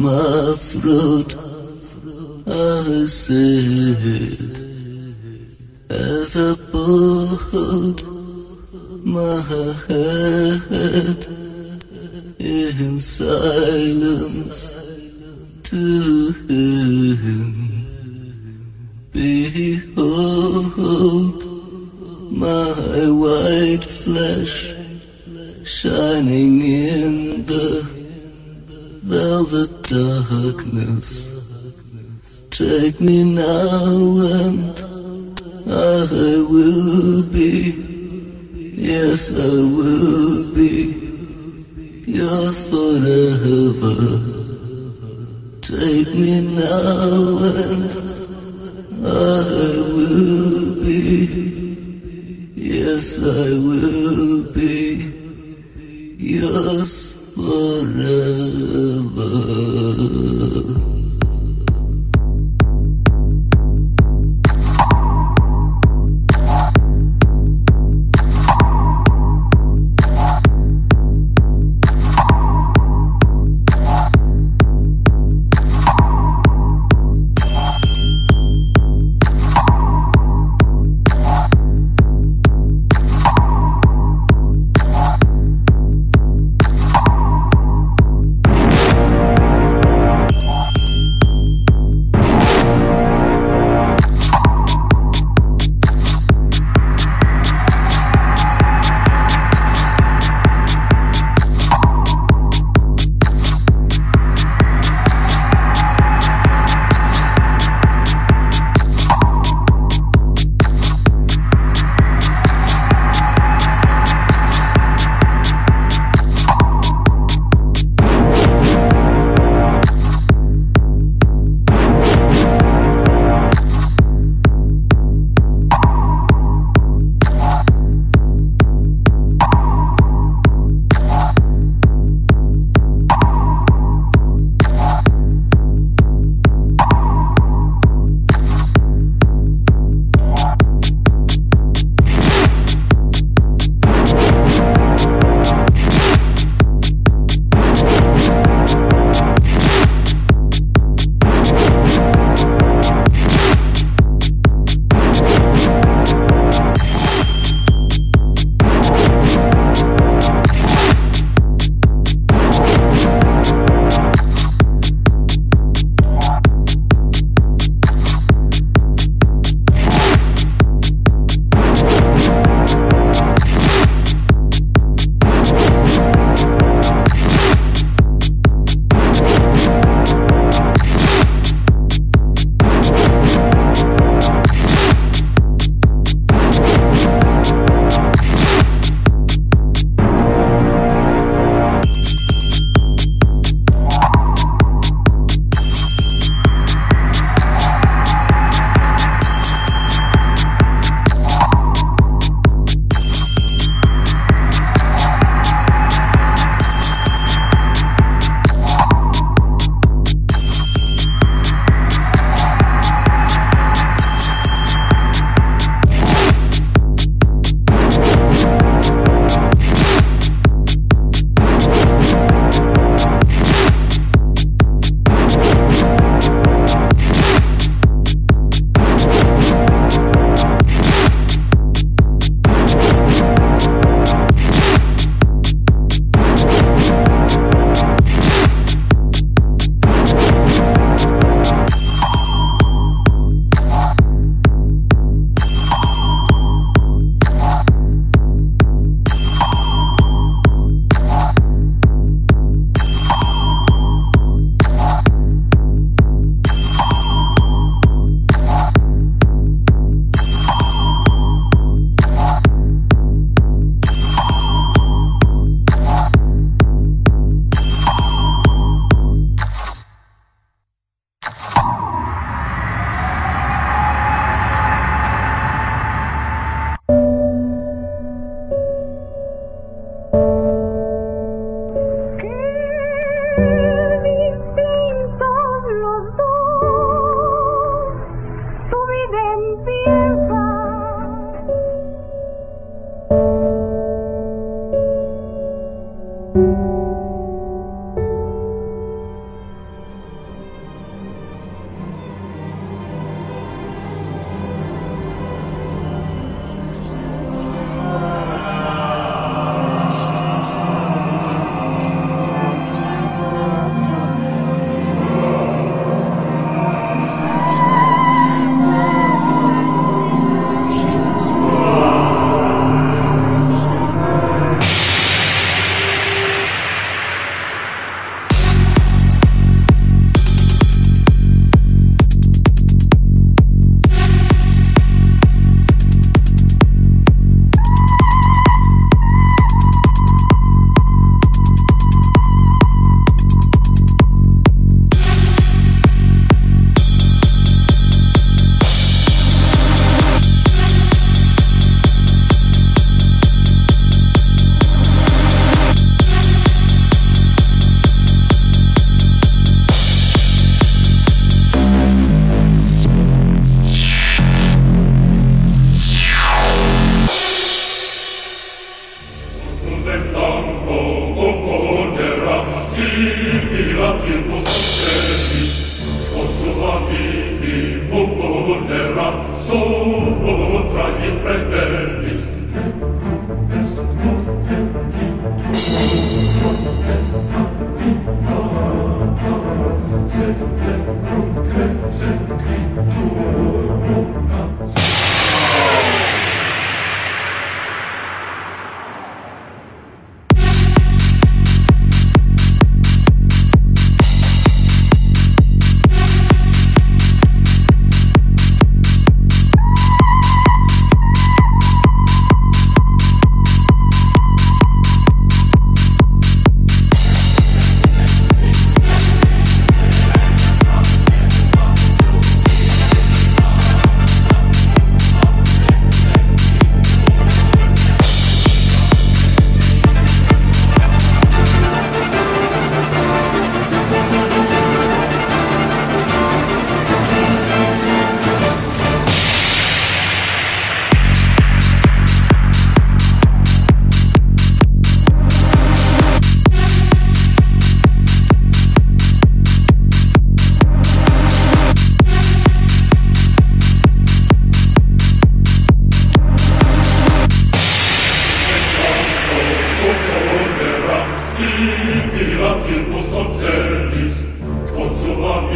My throat, I said, as put my head in silence to him. Behold, my white flesh shining in the velvet darkness. Take me now and I will be, yes I will be yours forever. Take me now and I will be, yes I will be yours forever. Altyazı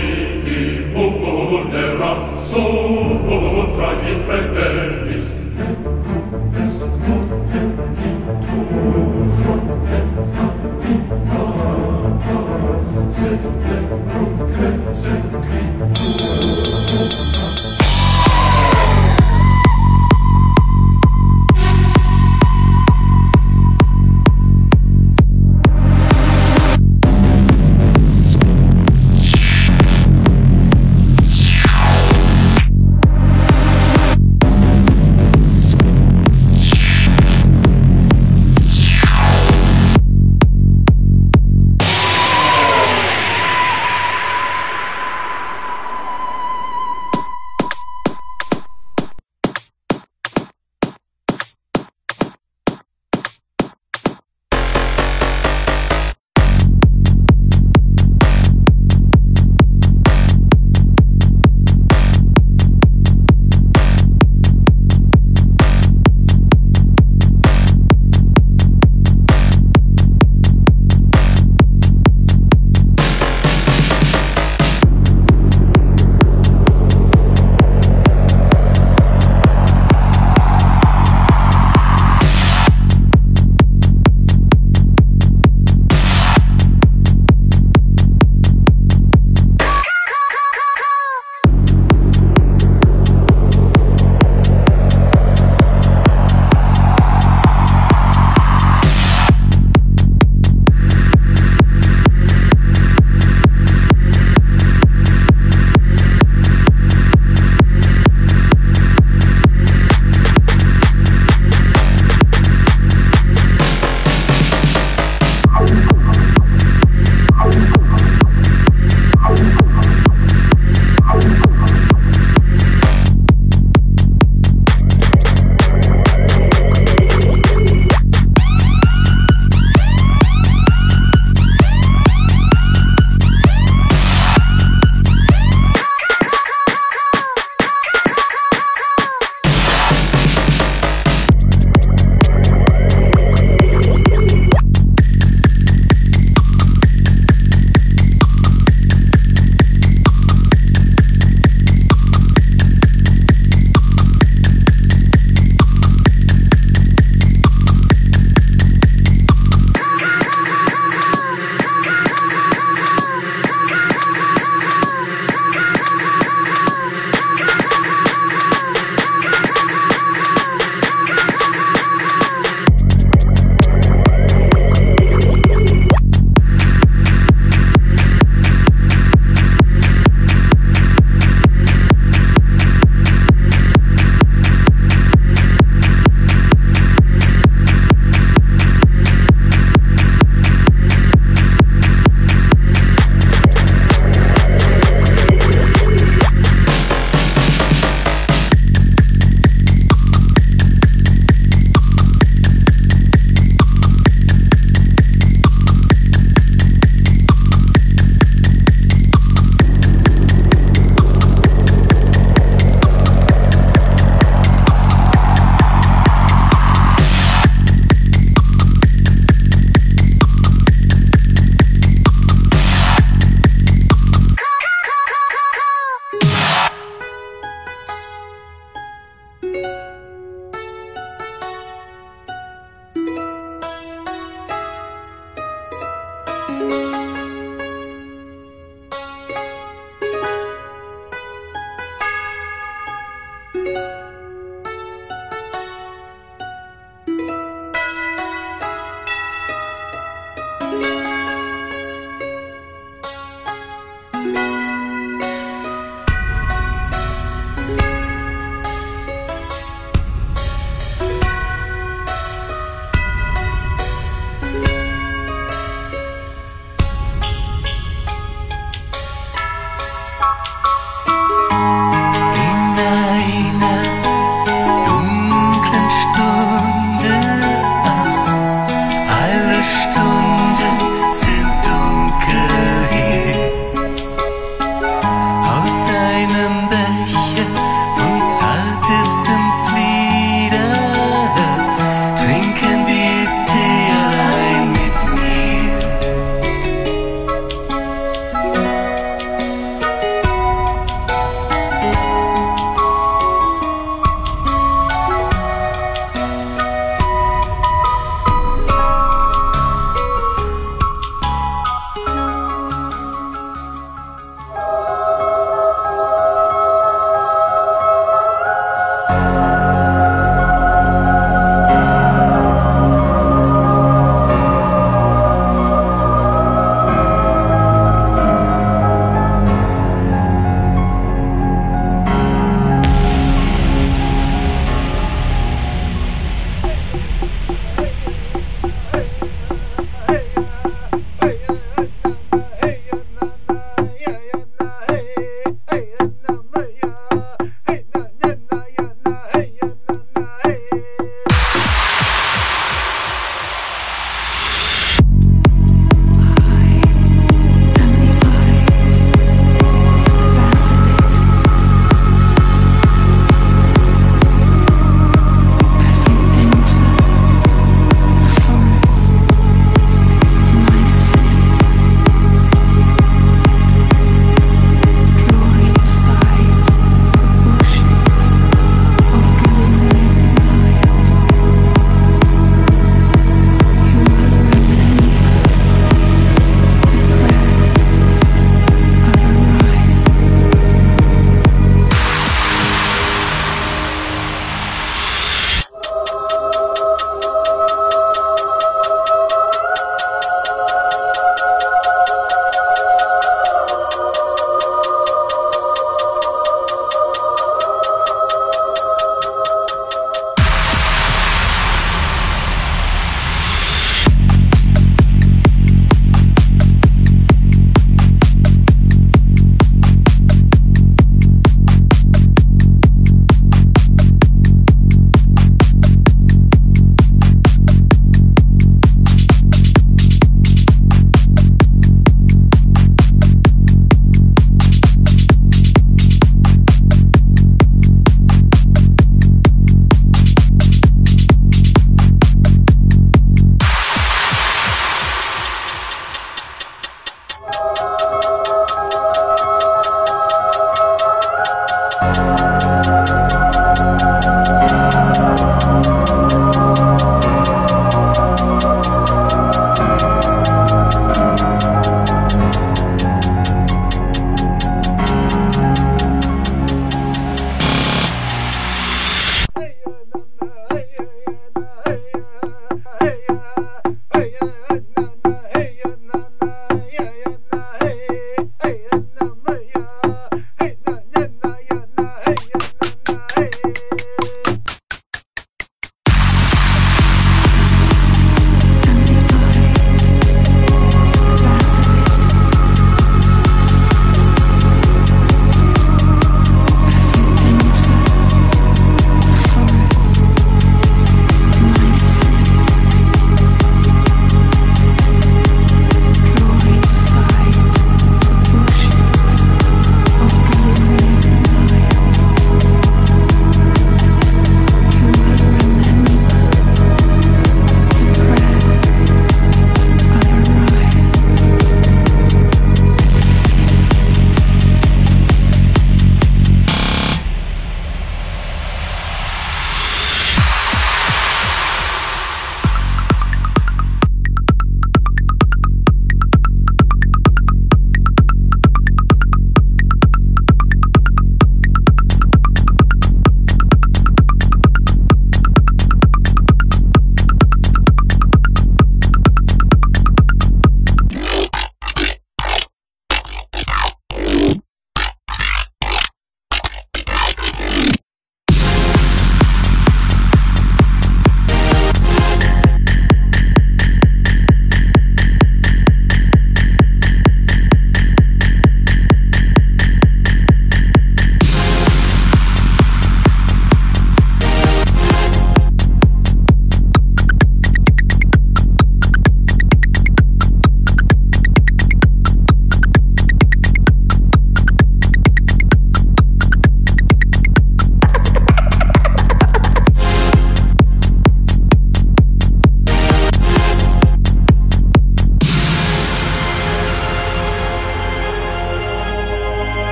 Dei,